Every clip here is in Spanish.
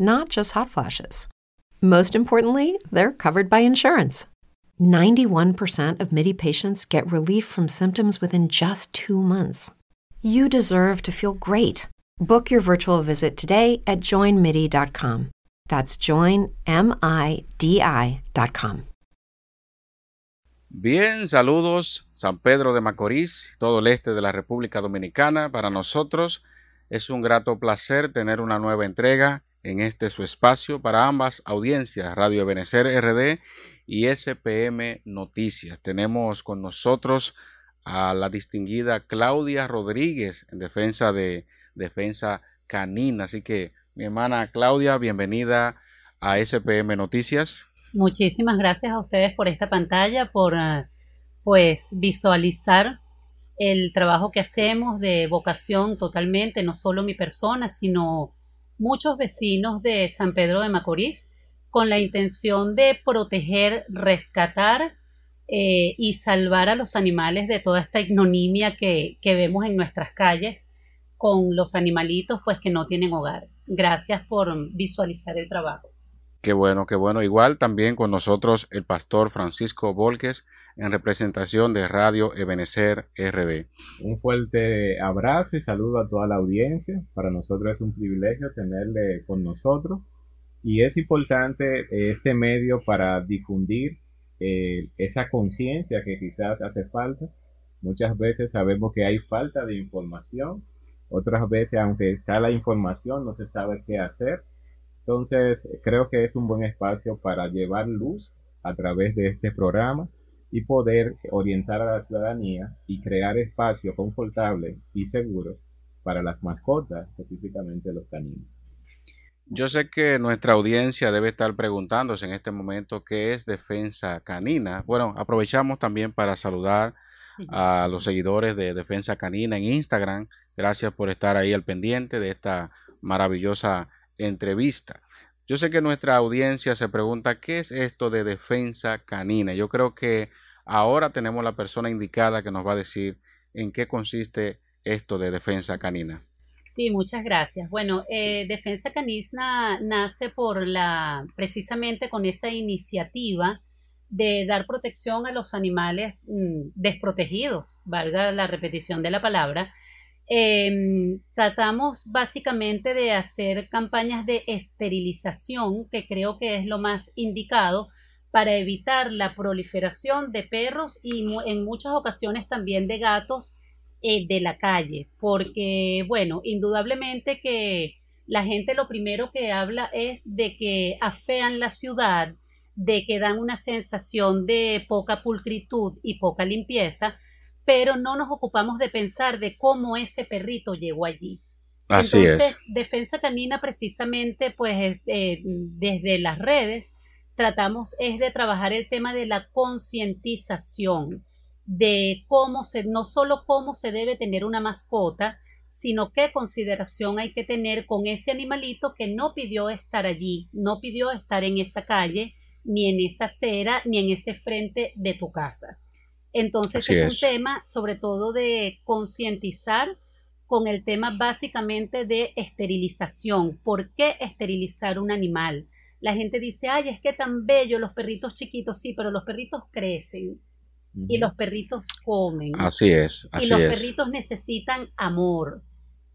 not just hot flashes. Most importantly, they're covered by insurance. 91% of MIDI patients get relief from symptoms within just two months. You deserve to feel great. Book your virtual visit today at joinmidi.com. That's joinmidi.com. Bien, saludos San Pedro de Macorís, todo el este de la República Dominicana. Para nosotros es un grato placer tener una nueva entrega en este su espacio para ambas audiencias, Radio Benecer RD y SPM Noticias. Tenemos con nosotros a la distinguida Claudia Rodríguez en defensa de defensa canina. Así que, mi hermana Claudia, bienvenida a SPM Noticias. Muchísimas gracias a ustedes por esta pantalla, por eh, pues visualizar el trabajo que hacemos de vocación totalmente, no solo mi persona, sino muchos vecinos de San Pedro de Macorís con la intención de proteger, rescatar eh, y salvar a los animales de toda esta ignominia que, que vemos en nuestras calles con los animalitos pues que no tienen hogar. Gracias por visualizar el trabajo. Qué bueno, qué bueno. Igual también con nosotros el pastor Francisco Volques en representación de Radio Ebenecer RD. Un fuerte abrazo y saludo a toda la audiencia. Para nosotros es un privilegio tenerle con nosotros y es importante este medio para difundir eh, esa conciencia que quizás hace falta. Muchas veces sabemos que hay falta de información, otras veces aunque está la información no se sabe qué hacer. Entonces creo que es un buen espacio para llevar luz a través de este programa y poder orientar a la ciudadanía y crear espacios confortables y seguros para las mascotas, específicamente los caninos. Yo sé que nuestra audiencia debe estar preguntándose en este momento qué es defensa canina. Bueno, aprovechamos también para saludar a los seguidores de Defensa Canina en Instagram. Gracias por estar ahí al pendiente de esta maravillosa entrevista. Yo sé que nuestra audiencia se pregunta qué es esto de defensa canina. Yo creo que ahora tenemos la persona indicada que nos va a decir en qué consiste esto de defensa canina. Sí, muchas gracias. Bueno, eh, Defensa Canina nace por la, precisamente con esa iniciativa de dar protección a los animales mm, desprotegidos, valga la repetición de la palabra. Em, tratamos básicamente de hacer campañas de esterilización, que creo que es lo más indicado para evitar la proliferación de perros y en muchas ocasiones también de gatos eh, de la calle, porque, bueno, indudablemente que la gente lo primero que habla es de que afean la ciudad, de que dan una sensación de poca pulcritud y poca limpieza, pero no nos ocupamos de pensar de cómo ese perrito llegó allí. Así Entonces, Defensa Canina precisamente, pues eh, desde las redes, tratamos es de trabajar el tema de la concientización de cómo se, no solo cómo se debe tener una mascota, sino qué consideración hay que tener con ese animalito que no pidió estar allí, no pidió estar en esa calle, ni en esa acera, ni en ese frente de tu casa. Entonces es, un tema sobre todo de concientizar con el tema básicamente de esterilización. ¿Por qué esterilizar un animal? La gente dice, ay, es que tan bello los perritos chiquitos, sí, pero los perritos crecen y los perritos comen. Así es, así y los es. perritos necesitan amor.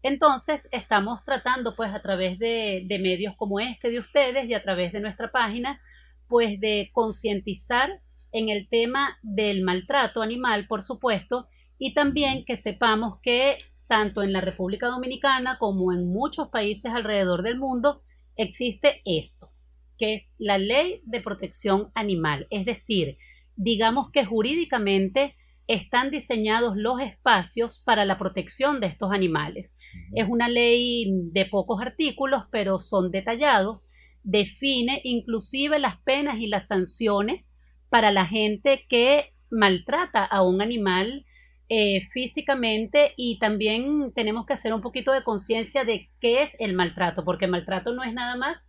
Entonces, estamos tratando, pues, a través de, de medios como este de ustedes y a través de nuestra página, pues, de concientizar en el tema del maltrato animal, por supuesto, y también que sepamos que tanto en la República Dominicana como en muchos países alrededor del mundo existe esto, que es la ley de protección animal. Es decir, digamos que jurídicamente están diseñados los espacios para la protección de estos animales. Es una ley de pocos artículos, pero son detallados, define inclusive las penas y las sanciones para la gente que maltrata a un animal eh, físicamente y también tenemos que hacer un poquito de conciencia de qué es el maltrato, porque maltrato no es nada más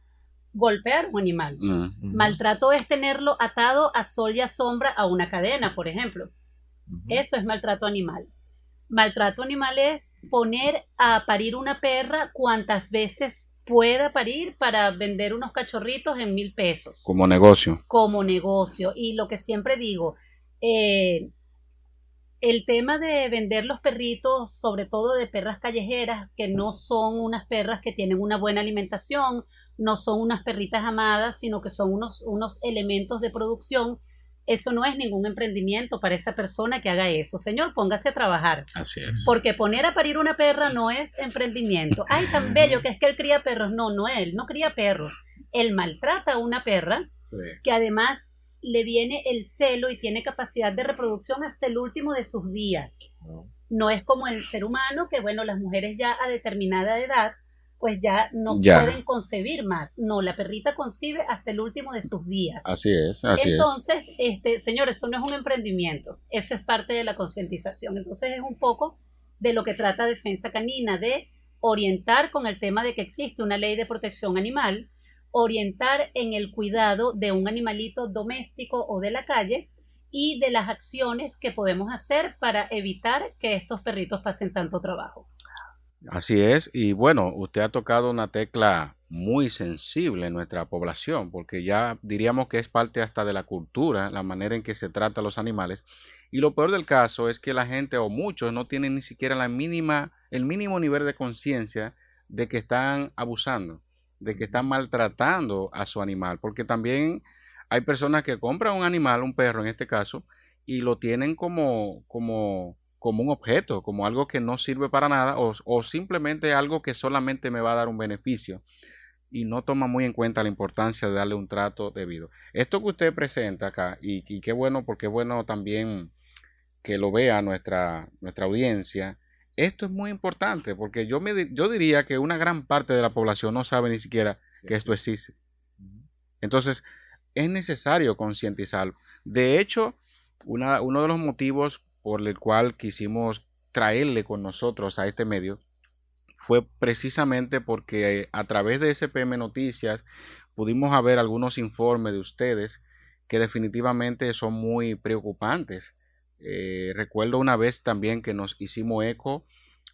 golpear a un animal. Mm. Maltrato es tenerlo atado a sol y a sombra a una cadena, por ejemplo. Eso es maltrato animal. Maltrato animal es poner a parir una perra cuantas veces pueda parir para vender unos cachorritos en mil pesos Como negocio. como negocio. Y lo que siempre digo, eh, el tema de vender los perritos, sobre todo de perras callejeras, que no son unas perras que tienen una buena alimentación, no son unas perritas amadas, sino que son unos, unos elementos de producción, eso no es ningún emprendimiento para esa persona que haga eso. Señor, póngase a trabajar. Así es. Porque poner a parir una perra no es emprendimiento. Ay, tan bello que es que él cría perros. No, no él, no cría perros. Él maltrata a una perra Sí. que además le viene el celo y tiene capacidad de reproducción hasta el último de sus días. ¿no? No es como el ser humano que, bueno, las mujeres ya a determinada edad, pues ya no Ya. pueden concebir más. No, la perrita concibe hasta el último de sus días. Así es, así es. Entonces, este, señor, eso no es un emprendimiento, eso es parte de la concientización. Entonces, es un poco de lo que trata Defensa Canina, de orientar con el tema de que existe una ley de protección animal, orientar en el cuidado de un animalito doméstico o de la calle y de las acciones que podemos hacer para evitar que estos perritos pasen tanto trabajo. Así es, y bueno, usted ha tocado una tecla muy sensible en nuestra población, porque ya diríamos que es parte hasta de la cultura, la manera en que se trata a los animales. Y lo peor del caso es que la gente o muchos no tienen ni siquiera la mínima, el mínimo nivel de conciencia de que están abusando, de que están maltratando a su animal, porque también hay personas que compran un animal, un perro en este caso, y lo tienen como, como, como un objeto, como algo que no sirve para nada o, o simplemente algo que solamente me va a dar un beneficio y no toma muy en cuenta la importancia de darle un trato debido. Esto que usted presenta acá, y, y qué bueno, porque es bueno también que lo vea nuestra, nuestra audiencia, esto es muy importante, porque yo, me, yo diría que una gran parte de la población no sabe ni siquiera que esto existe. Entonces, es necesario concientizarlo. De hecho, una- uno de los motivos por el cual quisimos traerle con nosotros a este medio fue precisamente porque a través de SPM Noticias pudimos haber algunos informes de ustedes que definitivamente son muy preocupantes. Eh, recuerdo una vez también que nos hicimos eco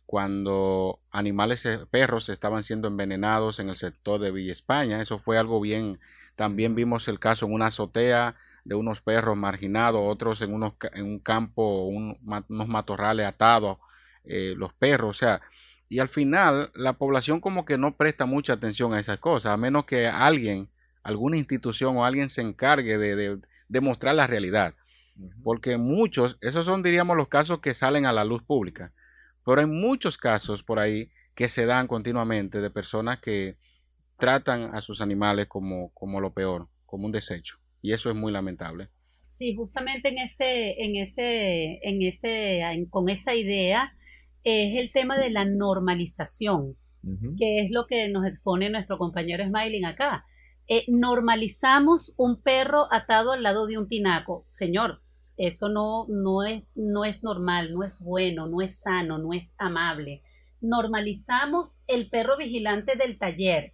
cuando animales, eh, perros estaban siendo envenenados en el sector de Villa España. Eso fue algo bien. También vimos el caso en una azotea de unos perros marginados, otros en, unos, en un campo, un- unos matorrales atados, eh, los perros. O sea, y al final la población como que no presta mucha atención a esas cosas, a menos que alguien, alguna institución o alguien se encargue de, de, de mostrar la realidad. Porque muchos, esos son diríamos los casos que salen a la luz pública, pero hay muchos casos por ahí que se dan continuamente de personas que tratan a sus animales como, como lo peor, como un desecho. Y eso es muy lamentable. Sí, justamente en ese, en ese, en ese, en- con esa idea es el tema de la normalización, que es lo que nos expone nuestro compañero Smiling acá. Eh, normalizamos un perro atado al lado de un tinaco. Señor, eso no, no es, no es normal, no es bueno, no es sano, no es amable. Normalizamos el perro vigilante del taller.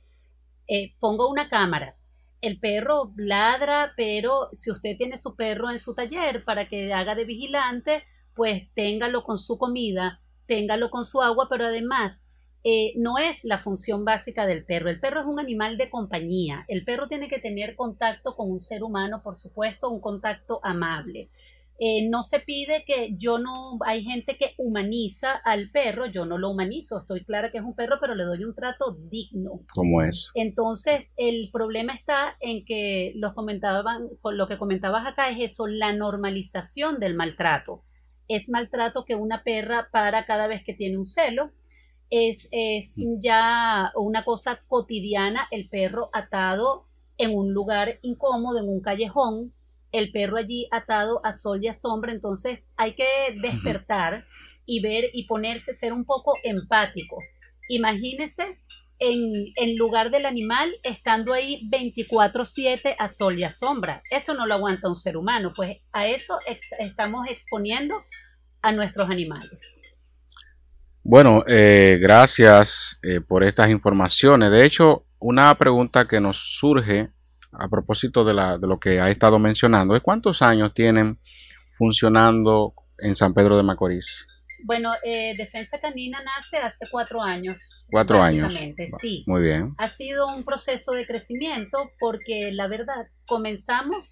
Eh, pongo una cámara. El perro ladra, pero si usted tiene su perro en su taller para que haga de vigilante, pues téngalo con su comida, téngalo con su agua, pero además eh, no es la función básica del perro. El perro es un animal de compañía. El perro tiene que tener contacto con un ser humano, por supuesto, un contacto amable. Eh, no se pide que yo no, hay gente que humaniza al perro, yo no lo humanizo, estoy clara que es un perro, pero le doy un trato digno. ¿Cómo es? Entonces, el problema está en que los comentaban, con lo que comentabas acá es eso, la normalización del maltrato. Es maltrato que una perra para cada vez que tiene un celo, es, es mm. ya una cosa cotidiana el perro atado en un lugar incómodo, en un callejón, el perro allí atado a sol y a sombra, entonces hay que despertar y ver y ponerse, ser un poco empático. Imagínese en, en lugar del animal estando ahí 24/7 a sol y a sombra. Eso no lo aguanta un ser humano, pues a eso estamos exponiendo a nuestros animales. Bueno, eh, gracias eh, por estas informaciones. De hecho, una pregunta que nos surge a propósito de, la, de lo que ha estado mencionando es cuántos años tienen funcionando en San Pedro de Macorís. Bueno, eh, Defensa Canina nace hace cuatro años. Cuatro años. Sí. Muy bien. Ha sido un proceso de crecimiento porque la verdad comenzamos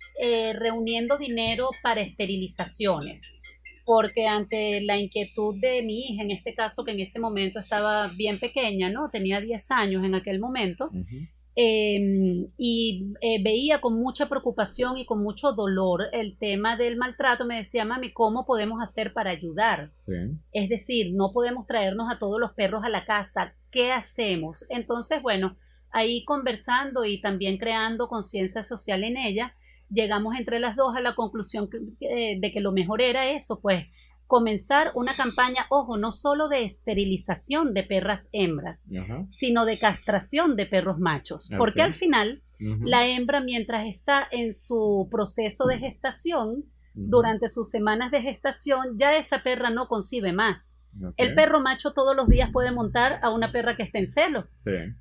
reuniendo dinero para esterilizaciones porque ante la inquietud de mi hija, en este caso que en ese momento estaba bien pequeña, ¿no? Tenía 10 años en aquel momento, em, y eh, veía con mucha preocupación y con mucho dolor el tema del maltrato, me decía, mami, ¿cómo podemos hacer para ayudar? Es decir, no podemos traernos a todos los perros a la casa, ¿qué hacemos? Entonces, bueno, ahí conversando y también creando conciencia social en ella, llegamos entre las dos a la conclusión de que lo mejor era eso, pues comenzar una campaña, ojo, no solo de esterilización de perras hembras, sino de castración de perros machos, porque al final la hembra mientras está en su proceso de gestación, durante sus semanas de gestación, ya esa perra no concibe más. El perro macho todos los días puede montar a una perra que está en celo.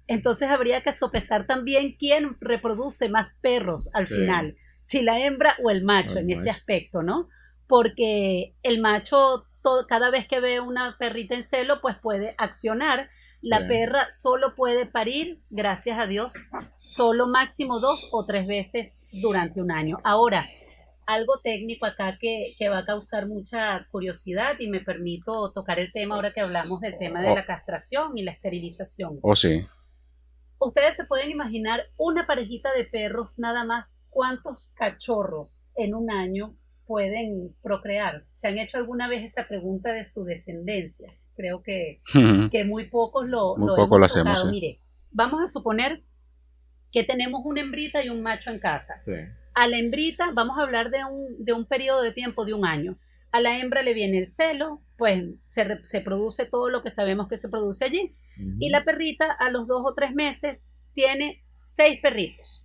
Entonces habría que sopesar también quién reproduce más perros al final si la hembra o el macho en ese aspecto, ¿no? Porque el macho cada vez que ve una perrita en celo, pues puede accionar. La perra solo puede parir, gracias a Dios, solo máximo dos o tres veces durante un año. Ahora, algo técnico acá que, va a causar mucha curiosidad y me permito tocar el tema ahora que hablamos del tema de oh. la castración y la esterilización. Oh, sí. Ustedes se pueden imaginar una parejita de perros, nada más, cuántos cachorros en un año pueden procrear. ¿Se han hecho alguna vez esa pregunta de su descendencia? Creo que, que muy pocos lo, muy poco lo hacemos. Mire, vamos a suponer que tenemos una hembrita y un macho en casa. A la hembrita vamos a hablar de un, de un periodo de tiempo de un año. A la hembra le viene el celo, pues se, se produce todo lo que sabemos que se produce allí. Y la perrita a los dos o tres meses tiene seis perritos.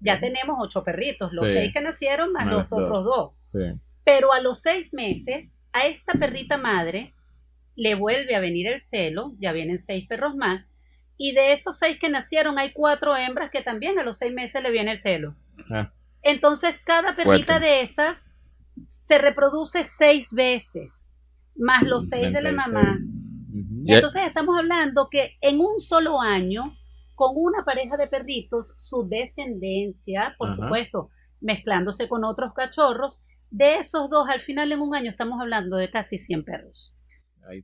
Ya tenemos ocho perritos, los seis que nacieron más, los otros dos. Pero a los seis meses, a esta perrita madre le vuelve a venir el celo, ya vienen seis perros más, y de esos seis que nacieron hay cuatro hembras que también a los seis meses le viene el celo. Ah. Entonces cada perrita de esas se reproduce seis veces, más los seis de la mamá. Entonces estamos hablando que en un solo año, con una pareja de perritos, su descendencia, por supuesto, mezclándose con otros cachorros, de esos dos, al final en un año estamos hablando de casi 100 perros.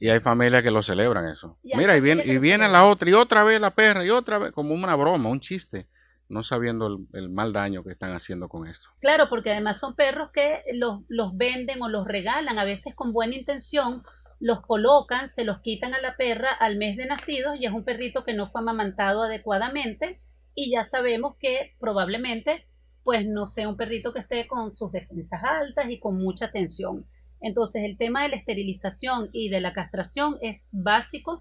Y hay familias que lo celebran eso. Mira, y viene, y viene la otra, y otra vez la perra, y otra vez, como una broma, un chiste no sabiendo el, mal daño que están haciendo con esto. Claro, porque además son perros que los, los venden o los regalan, a veces con buena intención, los colocan, se los quitan a la perra al mes de nacidos y es un perrito que no fue amamantado adecuadamente y ya sabemos que probablemente pues no sea un perrito que esté con sus defensas altas y con mucha tensión. Entonces el tema de la esterilización y de la castración es básico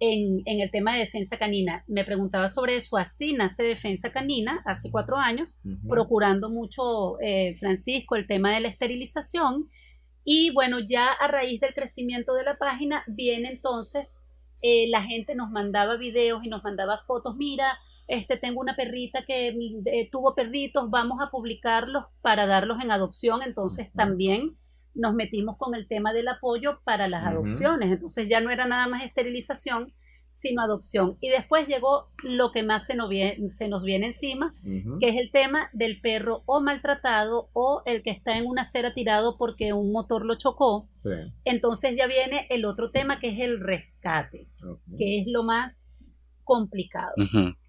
en, el tema de defensa canina. Me preguntaba sobre eso. Así nace Defensa Canina hace cuatro años, procurando mucho, eh, Francisco, el tema de la esterilización. Y bueno, ya a raíz del crecimiento de la página, viene entonces, eh, la gente nos mandaba videos y nos mandaba fotos. Mira, este, tengo una perrita que eh, tuvo perritos, vamos a publicarlos para darlos en adopción. Entonces también nos metimos con el tema del apoyo para las adopciones. Entonces ya no era nada más esterilización, sino adopción. Y después llegó lo que más se nos viene, se nos viene encima, que es el tema del perro o maltratado o el que está en una acera tirado porque un motor lo chocó. Entonces ya viene el otro tema que es el rescate, que es lo más complicado.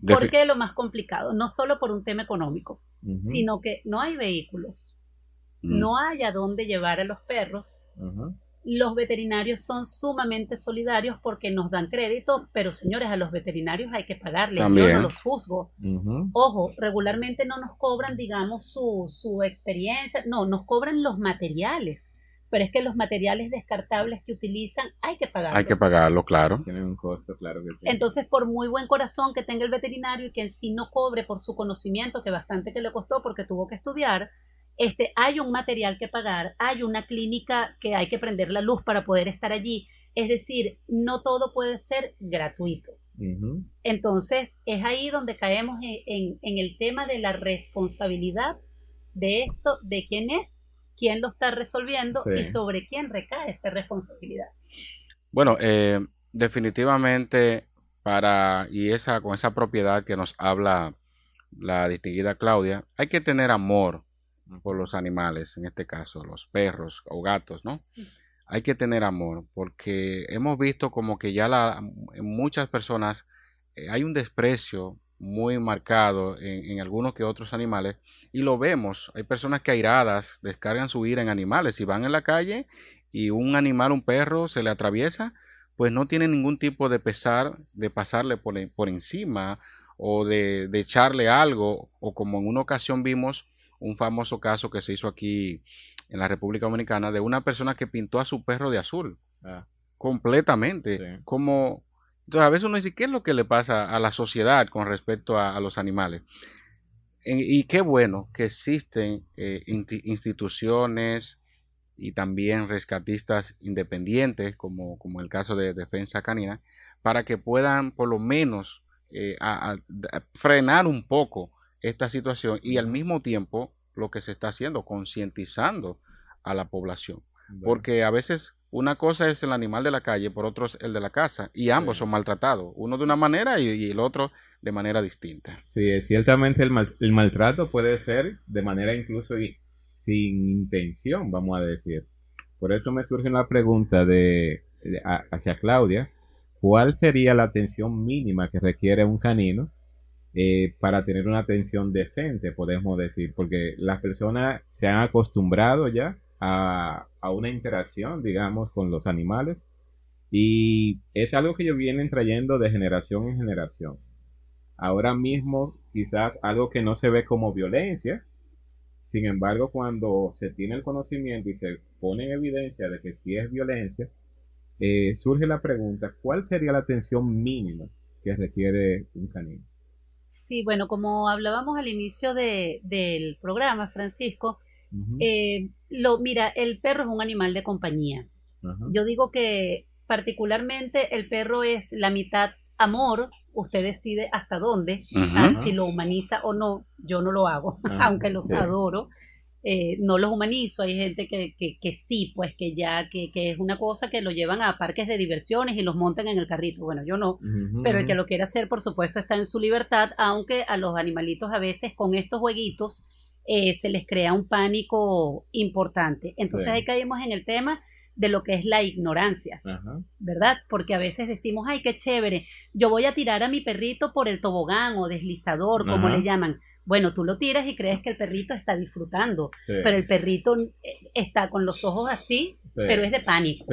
¿Por qué lo más complicado? No solo por un tema económico, sino que no hay vehículos, mm. no hay a dónde llevar a los perros los veterinarios son sumamente solidarios porque nos dan crédito, pero señores, a los veterinarios hay que pagarles, yo no los juzgo. Ojo, regularmente no nos cobran, digamos, su, su experiencia, no, nos cobran los materiales, pero es que los materiales descartables que utilizan hay que pagarlos. Hay que pagarlo, claro. Tienen un costo, claro que sí. Entonces, por muy buen corazón que tenga el veterinario y que en sí no cobre por su conocimiento, que bastante que le costó porque tuvo que estudiar, este, hay un material que pagar, hay una clínica que hay que prender la luz para poder estar allí. Es decir, no todo puede ser gratuito. Entonces, es ahí donde caemos en, el tema de la responsabilidad de esto, de quién es, quién lo está resolviendo y sobre quién recae esa responsabilidad. Bueno, eh, definitivamente para, y esa, con esa propiedad que nos habla la distinguida Claudia, hay que tener amor por los animales, en este caso los perros o gatos, ¿no? Hay que tener amor porque hemos visto como que ya la, en muchas personas eh, hay un desprecio muy marcado en, algunos que otros animales y lo vemos. Hay personas que airadas descargan su ira en animales. Si van en la calle y un animal, un perro, se le atraviesa, pues no tiene ningún tipo de pesar de pasarle por, por encima o de, de, echarle algo o como en una ocasión vimos un famoso caso que se hizo aquí en la República Dominicana de una persona que pintó a su perro de azul. Ah. Completamente. Como. Entonces, a veces uno dice, ¿qué es lo que le pasa a la sociedad con respecto a, los animales? y qué bueno que existen eh, instituciones y también rescatistas independientes, como, como el caso de Defensa Canina, para que puedan por lo menos eh, frenar un poco esta situación y al mismo tiempo lo que se está haciendo, concientizando a la población. Porque a veces una cosa es el animal de la calle, por otro es el de la casa, y ambos son maltratados, uno de una manera y, el otro de manera distinta. Sí, ciertamente el, el maltrato puede ser de manera incluso sin intención, vamos a decir. Por eso me surge una pregunta de, hacia Claudia, ¿cuál sería la atención mínima que requiere un canino eh, para tener una atención decente, podemos decir, porque las personas se han acostumbrado ya a, una interacción, digamos, con los animales y es algo que ellos vienen trayendo de generación en generación. Ahora mismo quizás algo que no se ve como violencia, sin embargo cuando se tiene el conocimiento y se pone en evidencia de que sí es violencia, eh, surge la pregunta, ¿cuál sería la atención mínima que requiere un canino? Sí, bueno, como hablábamos al inicio de, del programa, Francisco, eh, lo, mira, el perro es un animal de compañía. Yo digo que particularmente el perro es la mitad amor, usted decide hasta dónde, ah, si lo humaniza o no, yo no lo hago, ah, aunque los adoro. Eh, no los humanizo, hay gente que, que, sí, pues que ya, que, que, es una cosa que lo llevan a parques de diversiones y los montan en el carrito. Bueno, yo no, pero el que lo quiera hacer, por supuesto, está en su libertad, aunque a los animalitos a veces con estos jueguitos eh, se les crea un pánico importante. Entonces ahí caímos en el tema de lo que es la ignorancia, ¿verdad? Porque a veces decimos, ay, qué chévere, yo voy a tirar a mi perrito por el tobogán o deslizador, como le llaman. Bueno, tú lo tiras y crees que el perrito está disfrutando, pero el perrito eh, está con los ojos así, pero es de pánico.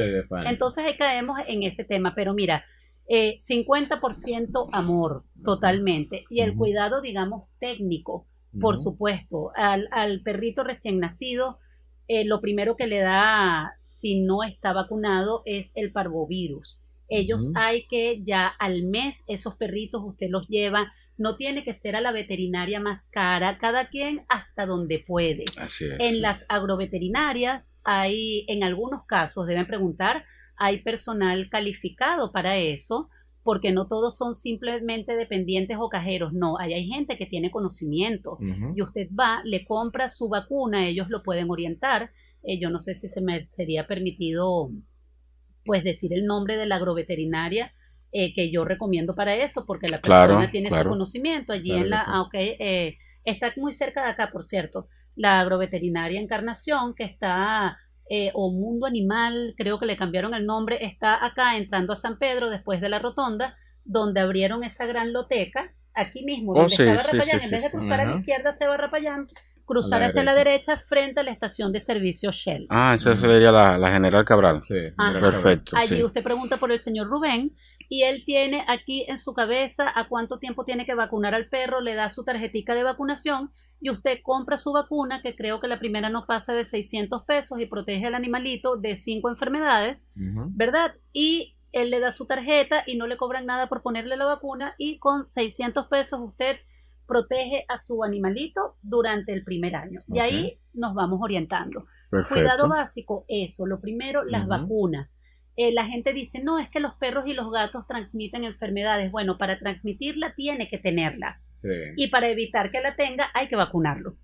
Entonces ahí caemos en ese tema, pero mira, eh, 50% amor totalmente. Y el cuidado, digamos, técnico, por supuesto. Al, al, perrito recién nacido, eh, lo primero que le da, si no está vacunado, es el parvovirus. Ellos hay que ya al mes, esos perritos usted los lleva no tiene que ser a la veterinaria más cara, cada quien hasta donde puede. En las agroveterinarias hay, en algunos casos, deben preguntar, hay personal calificado para eso, porque no todos son simplemente dependientes o cajeros, no, hay, hay gente que tiene conocimiento. Y usted va, le compra su vacuna, ellos lo pueden orientar. Eh, yo no sé si se me sería permitido pues decir el nombre de la agroveterinaria, eh, que yo recomiendo para eso, porque la persona tiene su conocimiento allí en la, ah, eh, está muy cerca de acá, por cierto, la agroveterinaria Encarnación, que está, eh, o Mundo Animal, creo que le cambiaron el nombre, está acá entrando a San Pedro después de la rotonda, donde abrieron esa gran loteca, aquí mismo, donde oh, estaba Rapayán, en vez de cruzar a la izquierda se va Rapayán, cruzar hacia la derecha. frente a la estación de servicio Shell. Ah, esa sería la, General Cabral. Sí, perfecto. Allí usted pregunta por el señor Rubén y él tiene aquí en su cabeza a cuánto tiempo tiene que vacunar al perro, le da su tarjetica de vacunación y usted compra su vacuna, que creo que la primera no pasa de 600 pesos y protege al animalito de cinco enfermedades, ¿verdad? Y él le da su tarjeta y no le cobran nada por ponerle la vacuna y con 600 pesos usted protege a su animalito durante el primer año. Y ahí nos vamos orientando. Cuidado básico, eso. Lo primero, las vacunas. Eh, la gente dice, no, es que los perros y los gatos transmiten enfermedades. Bueno, para transmitirla tiene que tenerla. Y para evitar que la tenga hay que vacunarlo.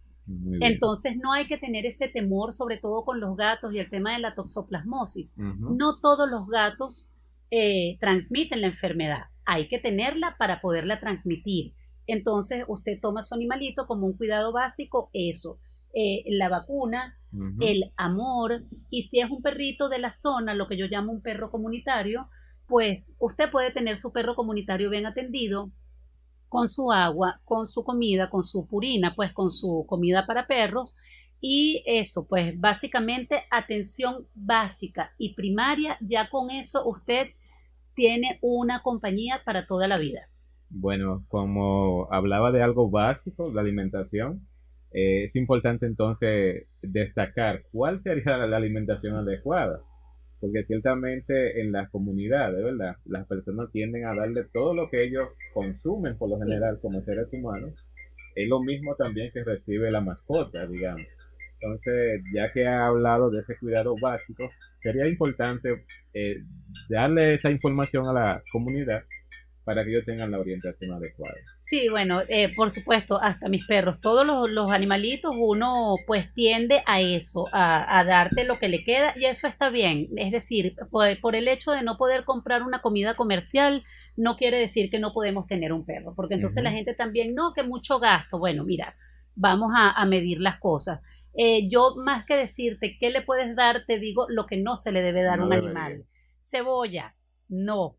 Entonces no hay que tener ese temor, sobre todo con los gatos y el tema de la toxoplasmosis. No todos los gatos eh, transmiten la enfermedad. Hay que tenerla para poderla transmitir. Entonces usted toma su animalito como un cuidado básico, eso, eh, la vacuna, el amor, y si es un perrito de la zona, lo que yo llamo un perro comunitario, pues usted puede tener su perro comunitario bien atendido, con su agua, con su comida, con su purina, pues con su comida para perros, y eso, pues básicamente atención básica y primaria, ya con eso usted tiene una compañía para toda la vida. Bueno, como hablaba de algo básico, la alimentación, eh, es importante entonces destacar cuál sería la alimentación adecuada, porque ciertamente en las comunidades, ¿verdad? Las personas tienden a darle todo lo que ellos consumen por lo general como seres humanos, es lo mismo también que recibe la mascota, digamos. Entonces, ya que ha hablado de ese cuidado básico, sería importante eh, darle esa información a la comunidad para que ellos tengan la orientación adecuada. Sí, bueno, eh, por supuesto, hasta mis perros, todos los, animalitos, uno pues tiende a eso, a, darte lo que le queda y eso está bien. Es decir, por, el hecho de no poder comprar una comida comercial, no quiere decir que no podemos tener un perro, porque entonces la gente también, no, que mucho gasto. Bueno, mira, vamos a, medir las cosas. Eh, yo más que decirte qué le puedes dar, te digo lo que no se le debe dar a un animal. Cebolla, no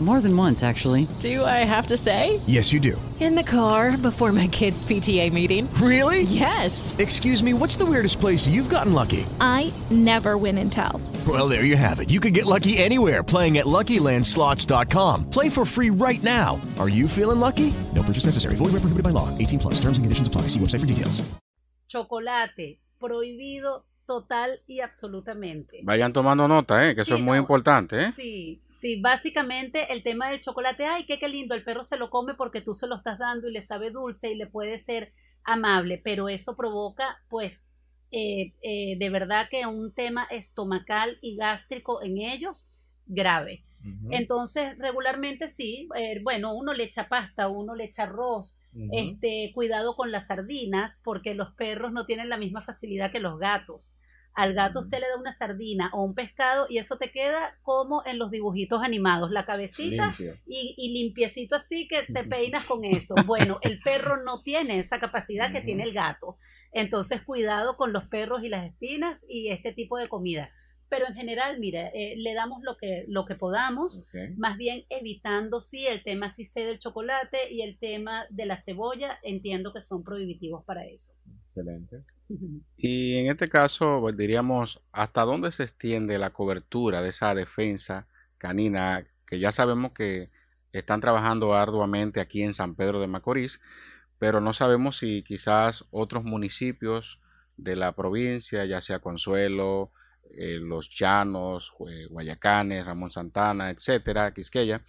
More than once, actually. Do I have to say? Yes, you do. In the car before my kids' PTA meeting. Really? Yes. Excuse me, what's the weirdest place you've gotten lucky? I never win and tell. Well, there you have it. You can get lucky anywhere playing at LuckyLandSlots.com. Play for free right now. Are you feeling lucky? No purchase necessary. Void where prohibited by law. 18 plus. Terms and conditions apply. See website for details. Chocolate. Prohibido total y absolutamente. Vayan tomando nota, ¿eh? Que eso sí, es muy no. importante, ¿eh? Sí. Sí, básicamente el tema del chocolate, ay, qué, qué lindo, el perro se lo come porque tú se lo estás dando y le sabe dulce y le puede ser amable, pero eso provoca, pues, eh, eh, de verdad que un tema estomacal y gástrico en ellos grave. Uh -huh. Entonces, regularmente sí, eh, bueno, uno le echa pasta, uno le echa arroz, uh -huh. este, cuidado con las sardinas, porque los perros no tienen la misma facilidad que los gatos. Al gato usted le da una sardina o un pescado y eso te queda como en los dibujitos animados, la cabecita y, y, limpiecito así que te peinas con eso. Bueno, el perro no tiene esa capacidad que tiene el gato. Entonces, cuidado con los perros y las espinas y este tipo de comida. Pero en general, mire, eh, le damos lo que, lo que podamos, okay. más bien evitando, sí, el tema sí sé del chocolate y el tema de la cebolla, entiendo que son prohibitivos para eso. Excelente. Y en este caso, pues, diríamos, ¿hasta dónde se extiende la cobertura de esa defensa canina? Que ya sabemos que están trabajando arduamente aquí en San Pedro de Macorís, pero no sabemos si quizás otros municipios de la provincia, ya sea Consuelo, eh, Los Llanos, eh, Guayacanes, Ramón Santana, etcétera, Quisqueya,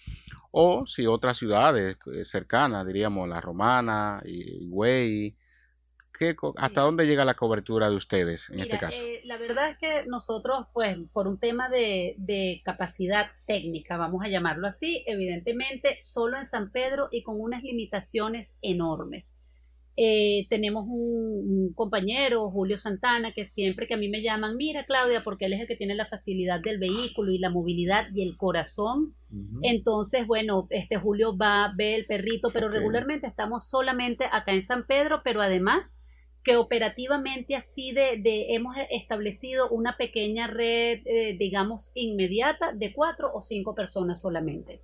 o si otras ciudades eh, cercanas, diríamos La Romana, Higüey, ¿Qué, sí. ¿Hasta dónde llega la cobertura de ustedes en Mira, este caso? Eh, la verdad es que nosotros, pues, por un tema de, de, capacidad técnica, vamos a llamarlo así, evidentemente, solo en San Pedro y con unas limitaciones enormes. Eh, tenemos un, compañero, Julio Santana, que siempre que a mí me llaman, mira Claudia, porque él es el que tiene la facilidad del vehículo y la movilidad y el corazón. Entonces, bueno, este Julio va, ve el perrito, pero regularmente estamos solamente acá en San Pedro, pero además que operativamente así de, hemos establecido una pequeña red, eh, digamos, inmediata de cuatro o cinco personas solamente.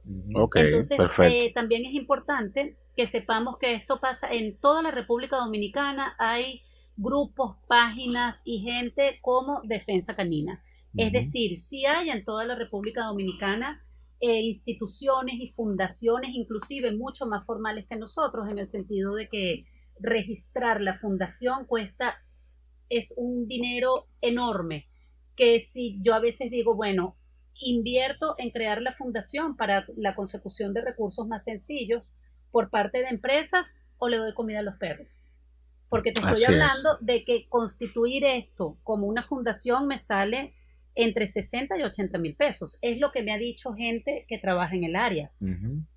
Entonces, eh, también es importante que sepamos que esto pasa en toda la República Dominicana. Hay grupos, páginas y gente como Defensa Canina. Es decir, si hay en toda la República Dominicana eh, instituciones y fundaciones, inclusive mucho más formales que nosotros, en el sentido de que registrar la fundación cuesta, es un dinero enorme, que si yo a veces digo, bueno, invierto en crear la fundación para la consecución de recursos más sencillos por parte de empresas o le doy comida a los perros. Porque te estoy hablando de que constituir esto como una fundación me sale entre 60 y 80 mil pesos. Es lo que me ha dicho gente que trabaja en el área.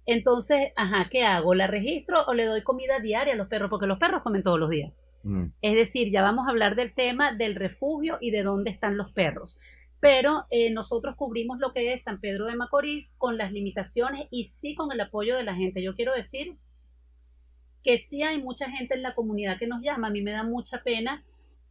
Entonces, ajá, ¿qué hago? ¿La registro o le doy comida diaria a los perros? Porque los perros comen todos los días. Mm. Es decir, ya vamos a hablar del tema del refugio y de dónde están los perros. Pero eh, nosotros cubrimos lo que es San Pedro de Macorís con las limitaciones y sí con el apoyo de la gente. Yo quiero decir que sí hay mucha gente en la comunidad que nos llama. A mí me da mucha pena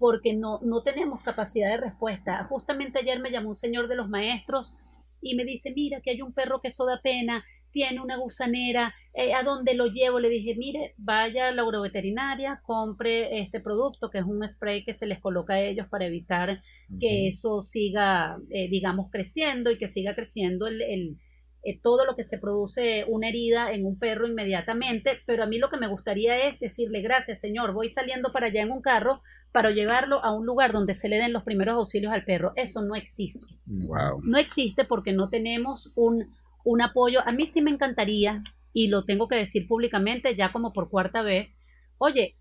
porque no, no tenemos capacidad de respuesta. Justamente ayer me llamó un señor de los maestros y me dice, mira, que hay un perro que eso da pena, tiene una gusanera, eh, ¿a dónde lo llevo? Le dije, mire, vaya a la agroveterinaria, compre este producto, que es un spray que se les coloca a ellos para evitar que eso siga, eh, digamos, creciendo y que siga creciendo el, el eh, todo lo que se produce una herida en un perro inmediatamente, pero a mí lo que me gustaría es decirle gracias señor, voy saliendo para allá en un carro para llevarlo a un lugar donde se le den los primeros auxilios al perro. Eso no existe. No existe porque no tenemos un, un apoyo. A mí sí me encantaría, y lo tengo que decir públicamente ya como por cuarta vez, oye,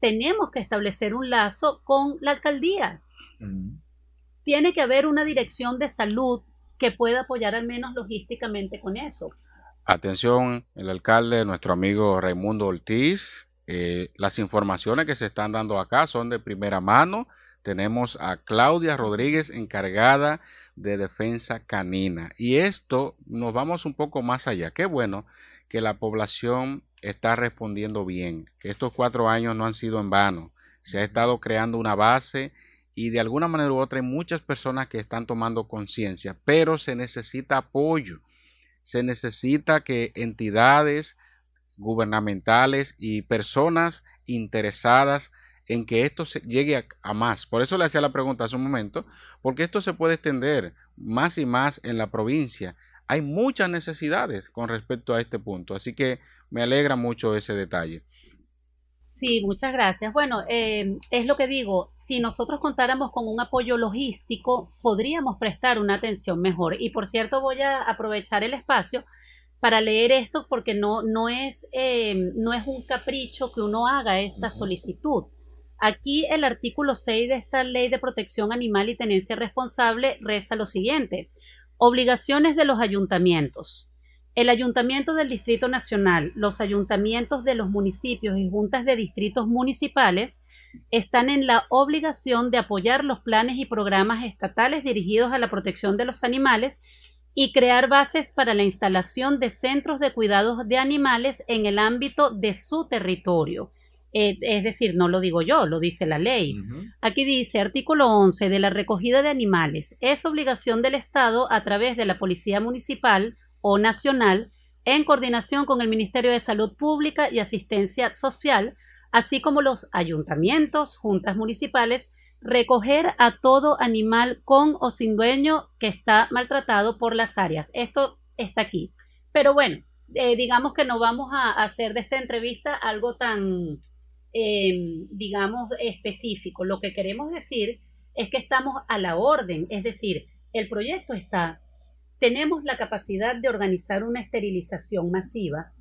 tenemos que establecer un lazo con la alcaldía. Tiene que haber una dirección de salud que pueda apoyar al menos logísticamente con eso. Atención, el alcalde, nuestro amigo Raimundo Ortiz, eh, las informaciones que se están dando acá son de primera mano. Tenemos a Claudia Rodríguez encargada de defensa canina. Y esto nos vamos un poco más allá. Qué bueno que la población está respondiendo bien, que estos cuatro años no han sido en vano. Se ha estado creando una base y de alguna manera u otra hay muchas personas que están tomando conciencia, pero se necesita apoyo, se necesita que entidades gubernamentales y personas interesadas en que esto se llegue a, más. Por eso le hacía la pregunta hace un momento, porque esto se puede extender más y más en la provincia. Hay muchas necesidades con respecto a este punto, así que me alegra mucho ese detalle. Sí, muchas gracias. Bueno, eh, es lo que digo, si nosotros contáramos con un apoyo logístico, podríamos prestar una atención mejor. Y por cierto, voy a aprovechar el espacio para leer esto porque no, no, es, eh, no es un capricho que uno haga esta solicitud. Aquí el artículo 6 de esta ley de protección animal y tenencia responsable reza lo siguiente. Obligaciones de los ayuntamientos. El Ayuntamiento del Distrito Nacional, los ayuntamientos de los municipios y juntas de distritos municipales están en la obligación de apoyar los planes y programas estatales dirigidos a la protección de los animales y crear bases para la instalación de centros de cuidados de animales en el ámbito de su territorio. Eh, es decir, no lo digo yo, lo dice la ley. Aquí dice, artículo 11 de la recogida de animales, es obligación del Estado a través de la Policía Municipal o nacional en coordinación con el Ministerio de Salud Pública y Asistencia Social, así como los ayuntamientos, juntas municipales, recoger a todo animal con o sin dueño que está maltratado por las áreas. Esto está aquí. Pero bueno, eh, digamos que no vamos a hacer de esta entrevista algo tan, em, digamos, específico. Lo que queremos decir es que estamos a la orden, es decir, el proyecto está, tenemos la capacidad de organizar una esterilización masiva,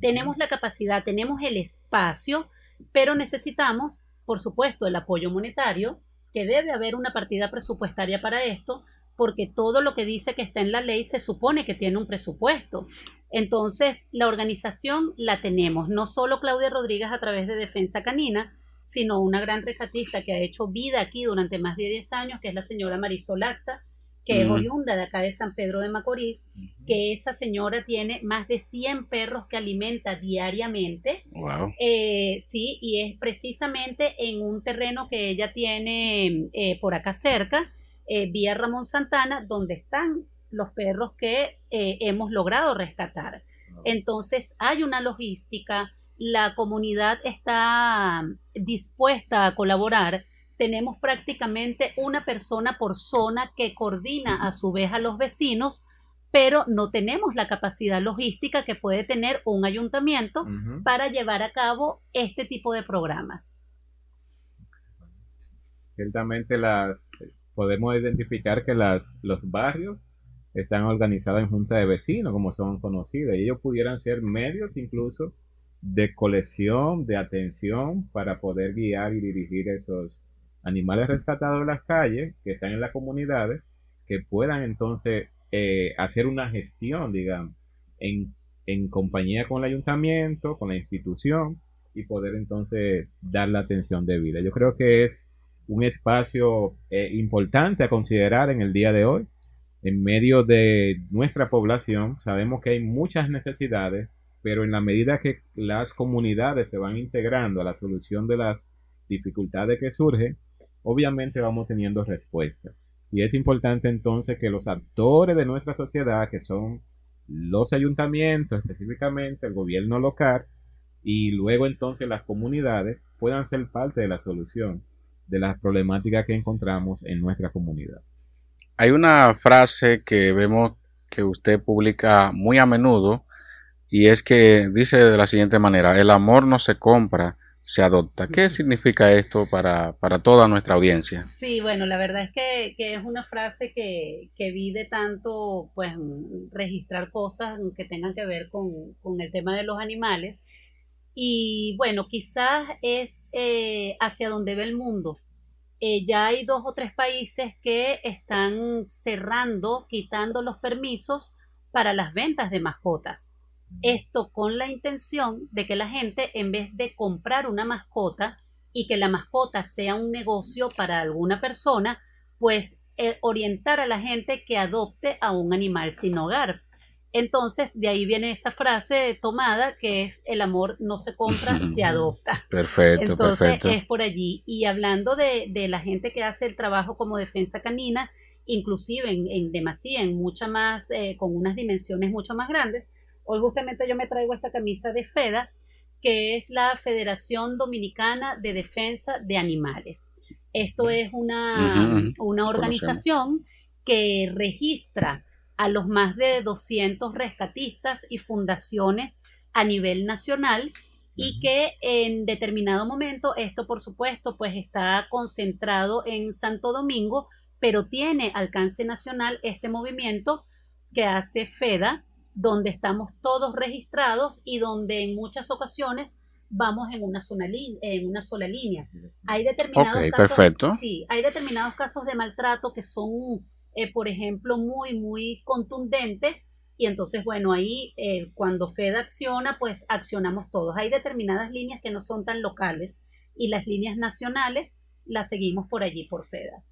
tenemos la capacidad, tenemos el espacio, pero necesitamos, por supuesto, el apoyo monetario, que debe haber una partida presupuestaria para esto, porque todo lo que dice que está en la ley se supone que tiene un presupuesto. Entonces, la organización la tenemos, no solo Claudia Rodríguez a través de Defensa Canina, sino una gran rescatista que ha hecho vida aquí durante más de 10 años, que es la señora Marisol Acta, que es oriunda de acá de San Pedro de Macorís, que esa señora tiene más de 100 perros que alimenta diariamente. Wow. Eh, sí, y es precisamente en un terreno que ella tiene eh, por acá cerca, eh, vía Ramón Santana, donde están los perros que hemos logrado rescatar. Entonces hay una logística, la comunidad está dispuesta a colaborar tenemos prácticamente una persona por zona que coordina a su vez a los vecinos, pero no tenemos la capacidad logística que puede tener un ayuntamiento para llevar a cabo este tipo de programas. Ciertamente las podemos identificar que las, los barrios están organizados en junta de vecinos, como son conocidas, y ellos pudieran ser medios incluso de colección, de atención para poder guiar y dirigir esos, animales rescatados de las calles que están en las comunidades que puedan entonces eh, hacer una gestión, digamos, en, en compañía con el ayuntamiento, con la institución y poder entonces dar la atención debida. Yo creo que es un espacio eh, importante a considerar en el día de hoy. En medio de nuestra población sabemos que hay muchas necesidades, pero en la medida que las comunidades se van integrando a la solución de las dificultades que surgen, obviamente vamos teniendo respuestas. Y es importante entonces que los actores de nuestra sociedad, que son los ayuntamientos específicamente, el gobierno local, y luego entonces las comunidades, puedan ser parte de la solución de las problemáticas que encontramos en nuestra comunidad. Hay una frase que vemos que usted publica muy a menudo y es que dice de la siguiente manera, el amor no se compra, se adopta. ¿Qué significa esto para, toda nuestra audiencia? Sí, bueno, la verdad es que, es una frase que, que, vi de tanto, pues, registrar cosas que tengan que ver con, el tema de los animales. Y bueno, quizás es eh, hacia donde ve el mundo. Eh, ya hay dos o tres países que están cerrando, quitando los permisos para las ventas de mascotas. Esto con la intención de que la gente, en vez de comprar una mascota y que la mascota sea un negocio para alguna persona, pues eh, orientar a la gente que adopte a un animal sin hogar. Entonces, de ahí viene esa frase tomada que es el amor no se compra, se adopta. Perfecto, Entonces, es por allí. Y hablando de, la gente que hace el trabajo como defensa canina, inclusive en, en demasía, en mucha más, eh, con unas dimensiones mucho más grandes, Hoy justamente yo me traigo esta camisa de FEDA, que es la Federación Dominicana de Defensa de Animales. Esto es una, una organización que registra a los más de 200 rescatistas y fundaciones a nivel nacional y que en determinado momento esto por supuesto pues está concentrado en Santo Domingo pero tiene alcance nacional este movimiento que hace FEDA donde estamos todos registrados y donde en muchas ocasiones vamos en una, sola, en una sola línea. Hay determinados, casos, Sí, hay determinados casos de maltrato que son, eh, por ejemplo, muy, muy contundentes y entonces, bueno, ahí eh, cuando FED acciona, pues accionamos todos. Hay determinadas líneas que no son tan locales y las líneas nacionales las seguimos por allí, por FEDA.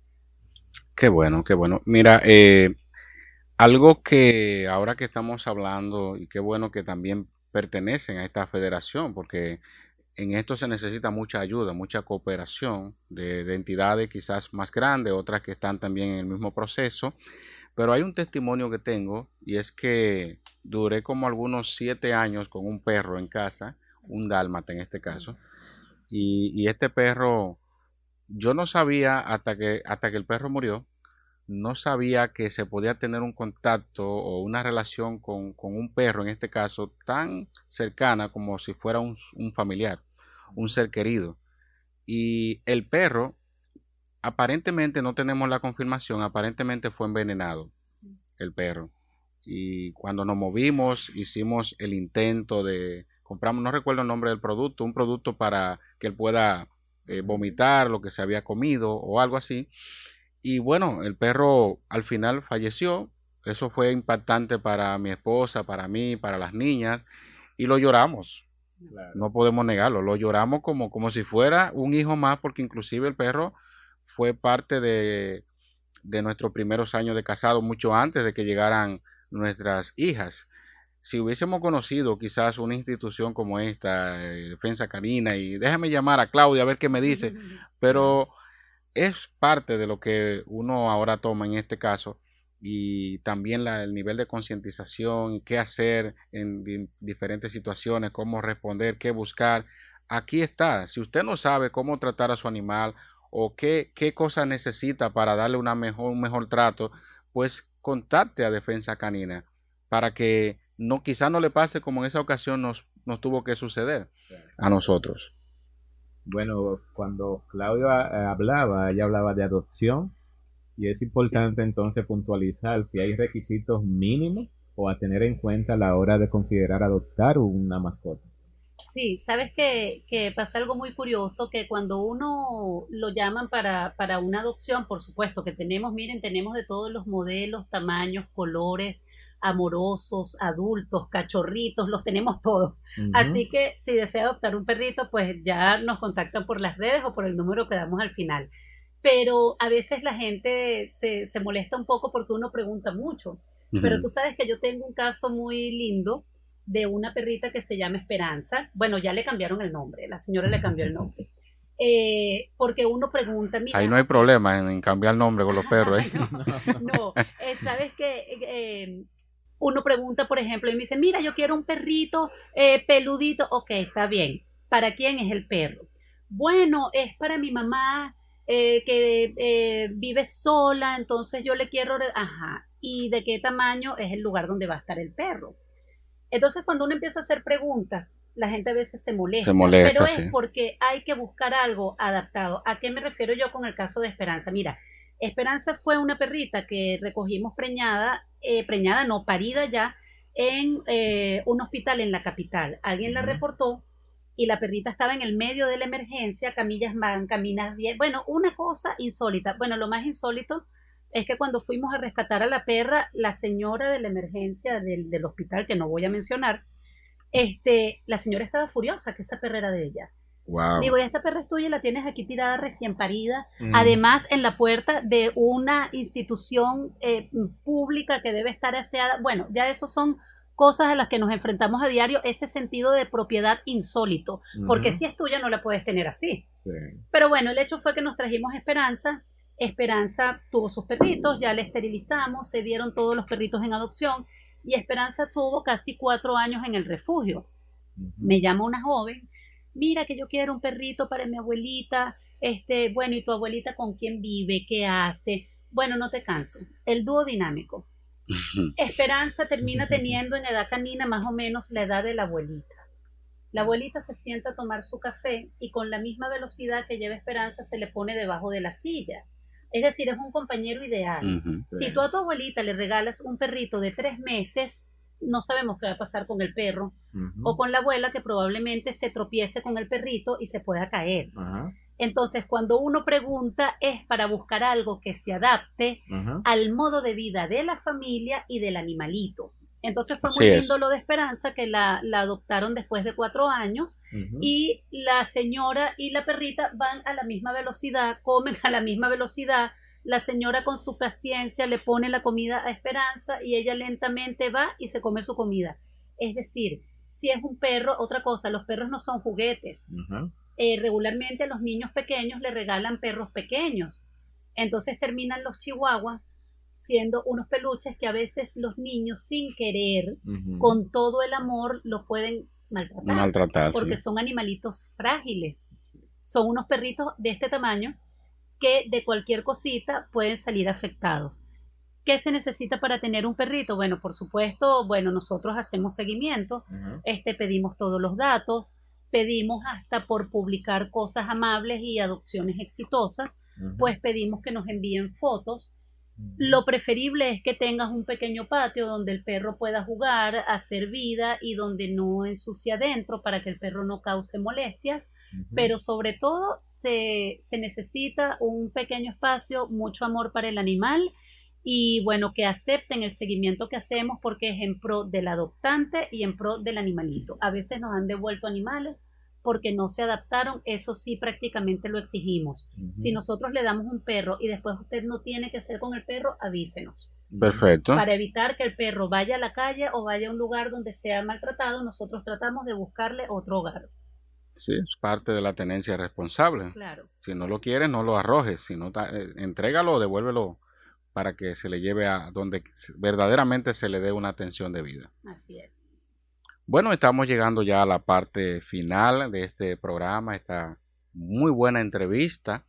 Qué bueno, qué bueno. Mira, eh, algo que ahora que estamos hablando, y qué bueno que también pertenecen a esta federación, porque en esto se necesita mucha ayuda, mucha cooperación de, entidades quizás más grandes, otras que están también en el mismo proceso. Pero hay un testimonio que tengo y es que duré como algunos siete años con un perro en casa, un dálmata en este caso, y, y este perro, yo no sabía hasta que, hasta que el perro murió, no sabía que se podía tener un contacto o una relación con, un perro, en este caso, tan cercana como si fuera un, familiar, un ser querido. Y el perro, aparentemente no tenemos la confirmación, aparentemente fue envenenado el perro. Y cuando nos movimos, hicimos el intento de, compramos, no recuerdo el nombre del producto, un producto para que él pueda eh, vomitar lo que se había comido o algo así. Y bueno, el perro al final falleció, eso fue impactante para mi esposa, para mí, para las niñas, y lo lloramos. No podemos negarlo, lo lloramos como, como si fuera un hijo más, porque inclusive el perro fue parte de, de nuestros primeros años de casado, mucho antes de que llegaran nuestras hijas. Si hubiésemos conocido quizás una institución como esta, eh, Defensa Canina, y déjame llamar a Claudia a ver qué me dice, pero es parte de lo que uno ahora toma en este caso y también la, el nivel de concientización, qué hacer en diferentes situaciones, cómo responder, qué buscar. Aquí está. Si usted no sabe cómo tratar a su animal o qué, qué cosa necesita para darle una mejor, un mejor trato, pues contacte a Defensa Canina para que no, quizá no le pase como en esa ocasión nos, nos tuvo que suceder a nosotros. Bueno, cuando Claudio eh, hablaba, ella hablaba de adopción y es importante entonces puntualizar si hay requisitos mínimos o a tener en cuenta a la hora de considerar adoptar una mascota. Sí, sabes que, que, pasa algo muy curioso, que cuando uno lo llaman para, para una adopción, por supuesto que tenemos, miren, tenemos de todos los modelos, tamaños, colores, amorosos, adultos, cachorritos, los tenemos todos. Así que si desea adoptar un perrito, pues ya nos contactan por las redes o por el número que damos al final. Pero a veces la gente se, se molesta un poco porque uno pregunta mucho. Pero tú sabes que yo tengo un caso muy lindo de una perrita que se llama Esperanza. Bueno, ya le cambiaron el nombre, la señora le cambió el nombre. Eh, porque uno pregunta, mira, ahí no hay problema en, cambiar el nombre con los perros. ¿eh? no, eh, sabes que uno pregunta, por ejemplo, y me dice, mira, yo quiero un perrito eh, peludito. Ok, está bien. ¿Para quién es el perro? Bueno, es para mi mamá eh, que eh, vive sola, entonces yo le quiero... Ajá. ¿Y de qué tamaño es el lugar donde va a estar el perro? Entonces, cuando uno empieza a hacer preguntas, la gente a veces se molesta, pero es porque hay que buscar algo adaptado. ¿A qué me refiero yo con el caso de Esperanza? Mira, Esperanza fue una perrita que recogimos preñada, eh, preñada no, parida ya, en eh, un hospital en la capital. Alguien la reportó y la perrita estaba en el medio de la emergencia, camillas van, caminas bien. Bueno, una cosa insólita. Bueno, lo más insólito es que cuando fuimos a rescatar a la perra, la señora de la emergencia del, del hospital, que no voy a mencionar, este, la señora estaba furiosa que esa perra era de ella. Digo, y esta perra es tuya la tienes aquí tirada recién parida, mm. además en la puerta de una institución eh, pública que debe estar aseada. Bueno, ya eso son cosas a las que nos enfrentamos a diario, ese sentido de propiedad insólito, porque si es tuya no la puedes tener así. Pero bueno, el hecho fue que nos trajimos Esperanza, Esperanza tuvo sus perritos, ya le esterilizamos, se dieron todos los perritos en adopción y Esperanza tuvo casi cuatro años en el refugio. Me llama una joven mira que yo quiero un perrito para mi abuelita, este, bueno, ¿y tu abuelita con quién vive? ¿Qué hace? Bueno, no te canso. El dúo dinámico. Esperanza termina teniendo en edad canina más o menos la edad de la abuelita. La abuelita se sienta a tomar su café y con la misma velocidad que lleva Esperanza se le pone debajo de la silla. Es decir, es un compañero ideal. Si tú a tu abuelita le regalas un perrito de tres meses, no sabemos qué va a pasar con el perro o con la abuela que probablemente se tropiece con el perrito y se pueda caer. Entonces, cuando uno pregunta es para buscar algo que se adapte al modo de vida de la familia y del animalito. Entonces fue muy lindo lo de Esperanza, que la, la, adoptaron después de cuatro años y la señora y la perrita van a la misma velocidad, comen a la misma velocidad, la señora con su paciencia le pone la comida a Esperanza y ella lentamente va y se come su comida. Es decir, si es un perro, otra cosa, los perros no son juguetes. Eh, regularmente a los niños pequeños le regalan perros pequeños. Entonces terminan los chihuahuas siendo unos peluches que a veces los niños sin querer, con todo el amor, los pueden maltratar. porque son animalitos frágiles. Son unos perritos de este tamaño que de cualquier cosita pueden salir afectados. ¿Qué se necesita para tener un perrito? Bueno, por supuesto, bueno, nosotros hacemos seguimiento, este, pedimos todos los datos, pedimos hasta por publicar cosas amables y adopciones exitosas, pues pedimos que nos envíen fotos. Lo preferible es que tengas un pequeño patio donde el perro pueda jugar, hacer vida y donde no ensucia adentro para que el perro no cause molestias pero sobre todo se, se, necesita un pequeño espacio, mucho amor para el animal y bueno, que acepten el seguimiento que hacemos porque es en pro del adoptante y en pro del animalito. A veces nos han devuelto animales porque no se adaptaron, eso sí prácticamente lo exigimos. Si nosotros le damos un perro y después usted no tiene que hacer con el perro, avísenos. Perfecto. Para evitar que el perro vaya a la calle o vaya a un lugar donde sea maltratado, nosotros tratamos de buscarle otro hogar. Sí, es parte de la tenencia responsable. Claro. Si no lo quieres, no lo arrojes, si no, eh, entrégalo o devuélvelo para que se le lleve a donde verdaderamente se le dé una atención de vida. Así es. Bueno, estamos llegando ya a la parte final de este programa, esta muy buena entrevista.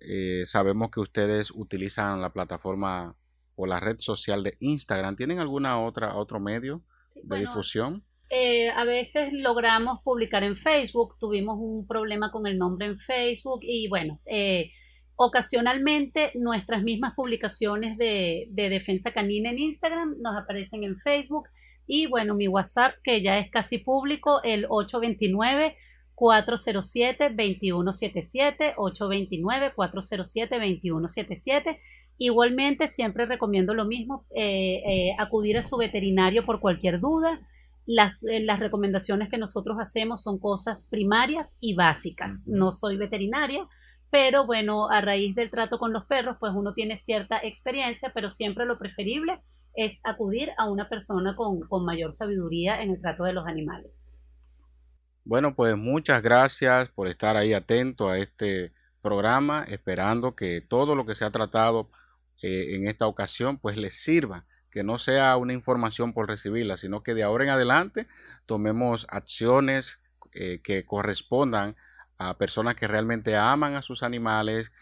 Eh, sabemos que ustedes utilizan la plataforma o la red social de Instagram. ¿Tienen alguna otra otro medio de difusión? Eh, a veces logramos publicar en Facebook. Tuvimos un problema con el nombre en Facebook y bueno, eh, ocasionalmente nuestras mismas publicaciones de, de defensa canina en Instagram nos aparecen en Facebook y bueno, mi WhatsApp, que ya es casi público, el 829-407-2177, 829-407-2177. Igualmente, siempre recomiendo lo mismo, eh, acudir a su veterinario por cualquier duda. Las, eh, las, recomendaciones que nosotros hacemos son cosas primarias y básicas. No soy veterinaria, pero bueno, a raíz del trato con los perros, pues uno tiene cierta experiencia, pero siempre lo preferible es acudir a una persona con, mayor sabiduría en el trato de los animales. Bueno, pues muchas gracias por estar ahí atento a este programa, esperando que todo lo que se ha tratado eh, en esta ocasión pues les sirva, que no sea una información por recibirla, sino que de ahora en adelante tomemos acciones eh, que correspondan a personas que realmente aman a sus animales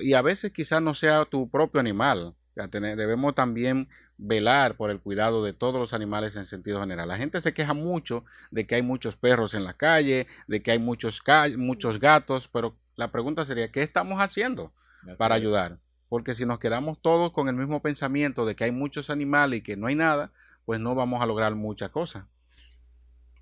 y a veces quizás no sea tu propio animal. debemos también velar por el cuidado de todos los animales en sentido general. La gente se queja mucho de que hay muchos perros en la calle, de que hay muchos, muchos gatos, pero la pregunta sería, ¿qué estamos haciendo para ayudar? Porque si nos quedamos todos con el mismo pensamiento de que hay muchos animales y que no hay nada, pues no vamos a lograr muchas cosas.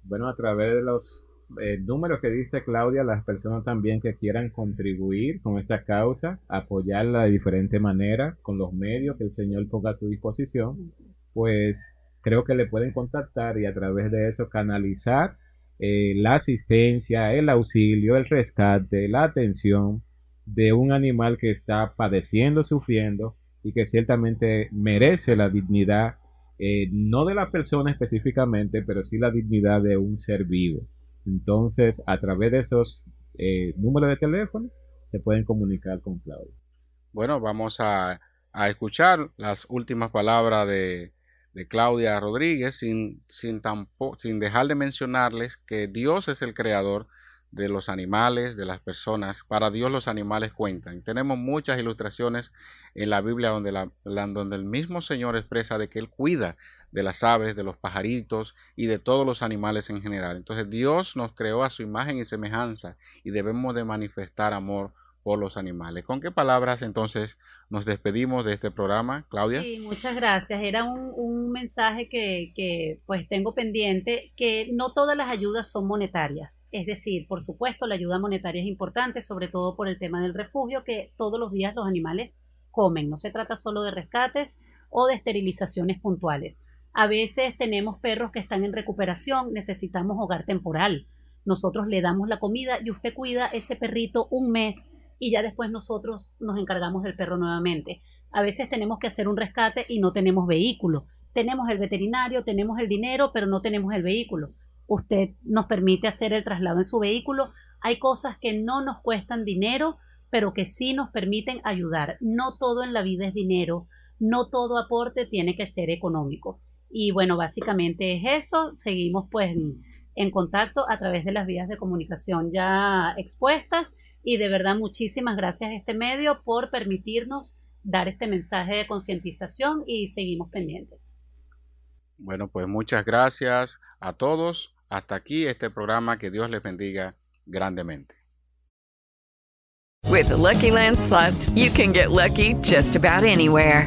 Bueno, a través de los eh, números que diste, Claudia, las personas también que quieran contribuir con esta causa, apoyarla de diferente manera, con los medios que el Señor ponga a su disposición, pues creo que le pueden contactar y a través de eso canalizar eh, la asistencia, el auxilio, el rescate, la atención de un animal que está padeciendo, sufriendo y que ciertamente merece la dignidad, eh, no de la persona específicamente, pero sí la dignidad de un ser vivo. Entonces, a través de esos eh, números de teléfono, se pueden comunicar con Claudia. Bueno, vamos a, escuchar las últimas palabras de, Claudia Rodríguez sin, sin, sin dejar de mencionarles que Dios es el creador de los animales, de las personas. Para Dios los animales cuentan. Tenemos muchas ilustraciones en la Biblia donde, la, donde el mismo Señor expresa de que Él cuida de las aves, de los pajaritos y de todos los animales en general. Entonces Dios nos creó a su imagen y semejanza y debemos de manifestar amor por los animales. ¿Con qué palabras entonces nos despedimos de este programa, Claudia? Sí, muchas gracias. Era un, un mensaje que, que, pues tengo pendiente, que no todas las ayudas son monetarias. Es decir, por supuesto, la ayuda monetaria es importante, sobre todo por el tema del refugio, que todos los días los animales comen. No se trata solo de rescates o de esterilizaciones puntuales. A veces tenemos perros que están en recuperación, necesitamos hogar temporal. Nosotros le damos la comida y usted cuida ese perrito un mes y ya después nosotros nos encargamos del perro nuevamente. A veces tenemos que hacer un rescate y no tenemos vehículo. Tenemos el veterinario, tenemos el dinero, pero no tenemos el vehículo. Usted nos permite hacer el traslado en su vehículo. Hay cosas que no nos cuestan dinero, pero que sí nos permiten ayudar. No todo en la vida es dinero, no todo aporte tiene que ser económico. Y bueno, básicamente es eso. Seguimos pues en contacto a través de las vías de comunicación ya expuestas y de verdad muchísimas gracias a este medio por permitirnos dar este mensaje de concientización y seguimos pendientes. Bueno, pues muchas gracias a todos. Hasta aquí este programa. Que Dios les bendiga grandemente. With the Lucky Land slots, you can get lucky just about anywhere.